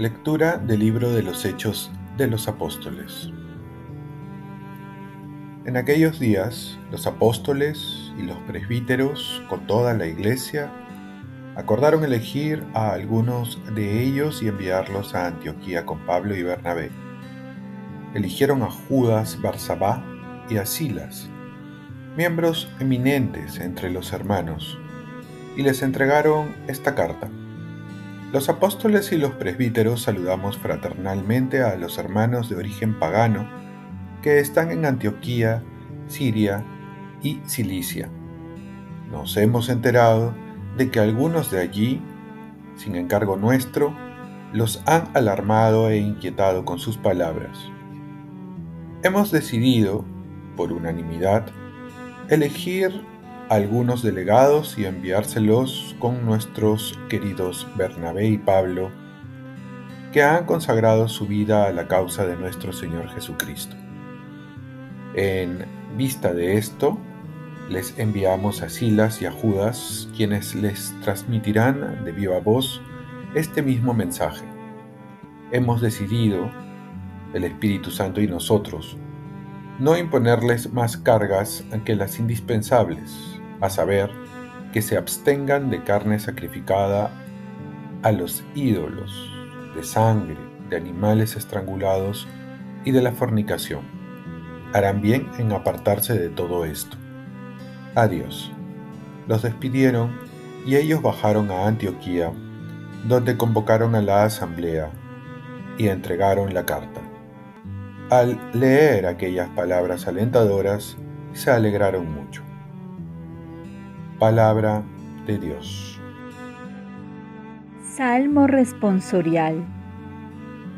Lectura del libro de los Hechos de los Apóstoles. En aquellos días, los apóstoles y los presbíteros, con toda la iglesia, acordaron elegir a algunos de ellos y enviarlos a Antioquía con Pablo y Bernabé. Eligieron a Judas Barsabá y a Silas, miembros eminentes entre los hermanos, y les entregaron esta carta. Los apóstoles y los presbíteros saludamos fraternalmente a los hermanos de origen pagano que están en Antioquía, Siria y Cilicia. Nos hemos enterado de que algunos de allí, sin encargo nuestro, los han alarmado e inquietado con sus palabras. Hemos decidido, por unanimidad, elegir algunos delegados y enviárselos con nuestros queridos Bernabé y Pablo, que han consagrado su vida a la causa de nuestro Señor Jesucristo. En vista de esto, les enviamos a Silas y a Judas, quienes les transmitirán de viva voz este mismo mensaje. Hemos decidido, el Espíritu Santo y nosotros, no imponerles más cargas que las indispensables, a saber, que se abstengan de carne sacrificada a los ídolos, de sangre, de animales estrangulados y de la fornicación. Harán bien en apartarse de todo esto. Adiós. Los despidieron y ellos bajaron a Antioquía, donde convocaron a la asamblea y entregaron la carta. Al leer aquellas palabras alentadoras, se alegraron mucho. Palabra de Dios. Salmo responsorial.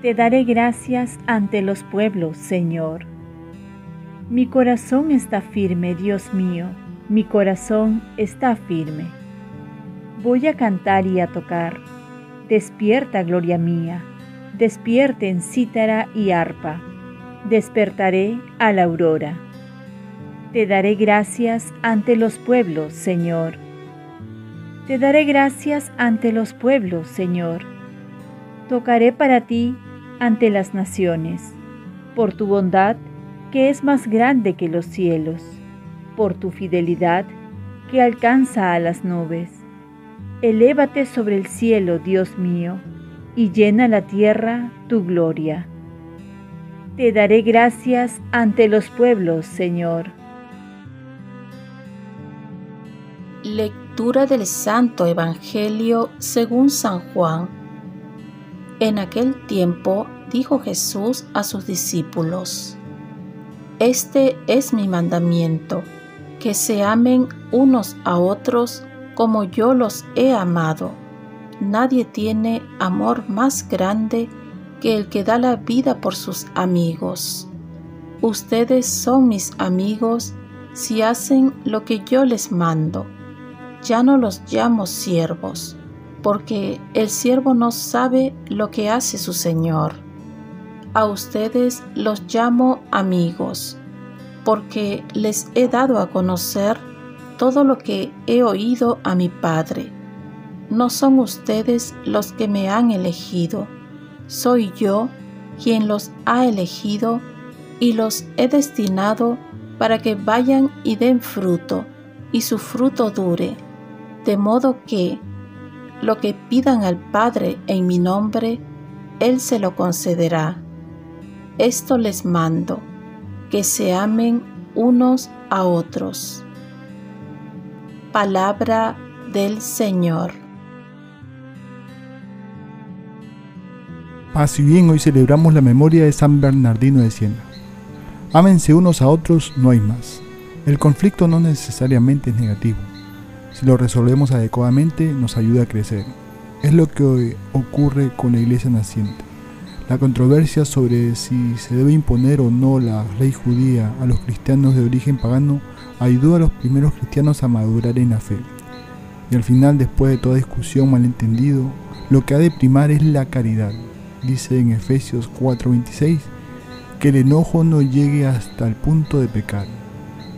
Te daré gracias ante los pueblos, Señor. Mi corazón está firme, Dios mío, mi corazón está firme. Voy a cantar y a tocar. Despierta, gloria mía, despierten cítara y arpa. Despertaré a la aurora. Te daré gracias ante los pueblos, Señor. Te daré gracias ante los pueblos, Señor. Tocaré para ti ante las naciones, por tu bondad que es más grande que los cielos, por tu fidelidad que alcanza a las nubes. Elévate sobre el cielo, Dios mío, y llena la tierra tu gloria. Te daré gracias ante los pueblos, Señor Lectura del Santo Evangelio según San Juan. En aquel tiempo dijo Jesús a sus discípulos, Este es mi mandamiento, que se amen unos a otros como yo los he amado. Nadie tiene amor más grande que el que da la vida por sus amigos. Ustedes son mis amigos si hacen lo que yo les mando ya no los llamo siervos, porque el siervo no sabe lo que hace su Señor. A ustedes los llamo amigos, porque les he dado a conocer todo lo que he oído a mi Padre. No son ustedes los que me han elegido, soy yo quien los ha elegido y los he destinado para que vayan y den fruto, y su fruto dure de modo que lo que pidan al Padre en mi nombre, Él se lo concederá. Esto les mando, que se amen unos a otros. Palabra del Señor. Paz y bien, hoy celebramos la memoria de San Bernardino de Siena. Ámense unos a otros, no hay más. El conflicto no necesariamente es negativo si lo resolvemos adecuadamente, nos ayuda a crecer. Es lo que ocurre con la iglesia naciente. La controversia sobre si se debe imponer o no la ley judía a los cristianos de origen pagano ayudó a los primeros cristianos a madurar en la fe. Y al final, después de toda discusión malentendido, lo que ha de primar es la caridad. Dice en Efesios 4:26 que el enojo no llegue hasta el punto de pecar,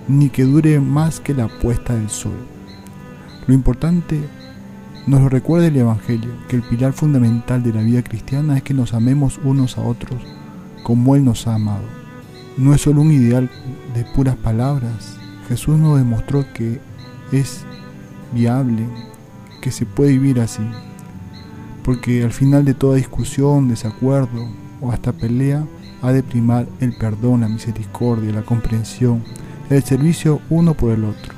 ni que dure más que la puesta del sol. Lo importante nos lo recuerda el Evangelio, que el pilar fundamental de la vida cristiana es que nos amemos unos a otros como Él nos ha amado. No es solo un ideal de puras palabras, Jesús nos demostró que es viable, que se puede vivir así, porque al final de toda discusión, desacuerdo o hasta pelea, ha de primar el perdón, la misericordia, la comprensión, el servicio uno por el otro.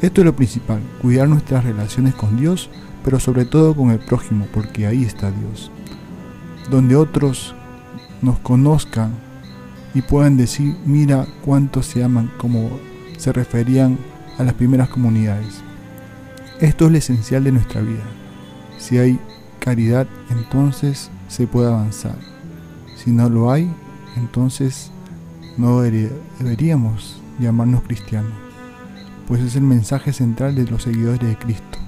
Esto es lo principal, cuidar nuestras relaciones con Dios, pero sobre todo con el prójimo, porque ahí está Dios. Donde otros nos conozcan y puedan decir, mira cuántos se aman, como se referían a las primeras comunidades. Esto es lo esencial de nuestra vida. Si hay caridad, entonces se puede avanzar. Si no lo hay, entonces no deberíamos llamarnos cristianos, pues es el mensaje central de los seguidores de Cristo.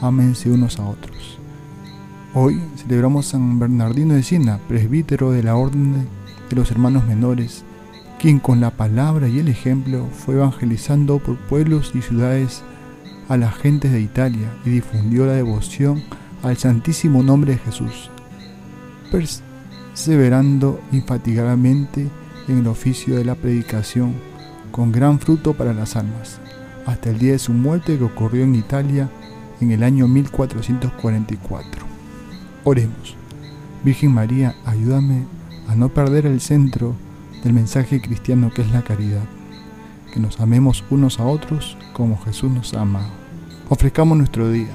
Ámense unos a otros. Hoy celebramos San Bernardino de Siena, presbítero de la Orden de los Hermanos Menores, quien con la palabra y el ejemplo fue evangelizando por pueblos y ciudades a las gentes de Italia y difundió la devoción al Santísimo Nombre de Jesús perseverando infatigablemente en el oficio de la predicación, con gran fruto para las almas, hasta el día de su muerte que ocurrió en Italia en el año 1444. Oremos. Virgen María, ayúdame a no perder el centro del mensaje cristiano que es la caridad, que nos amemos unos a otros como Jesús nos ama. Ofrezcamos nuestro día.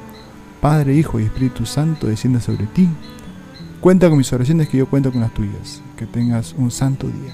Padre, Hijo y Espíritu Santo, descienda sobre ti Cuenta con mis oraciones que yo cuento con las tuyas. Que tengas un santo día.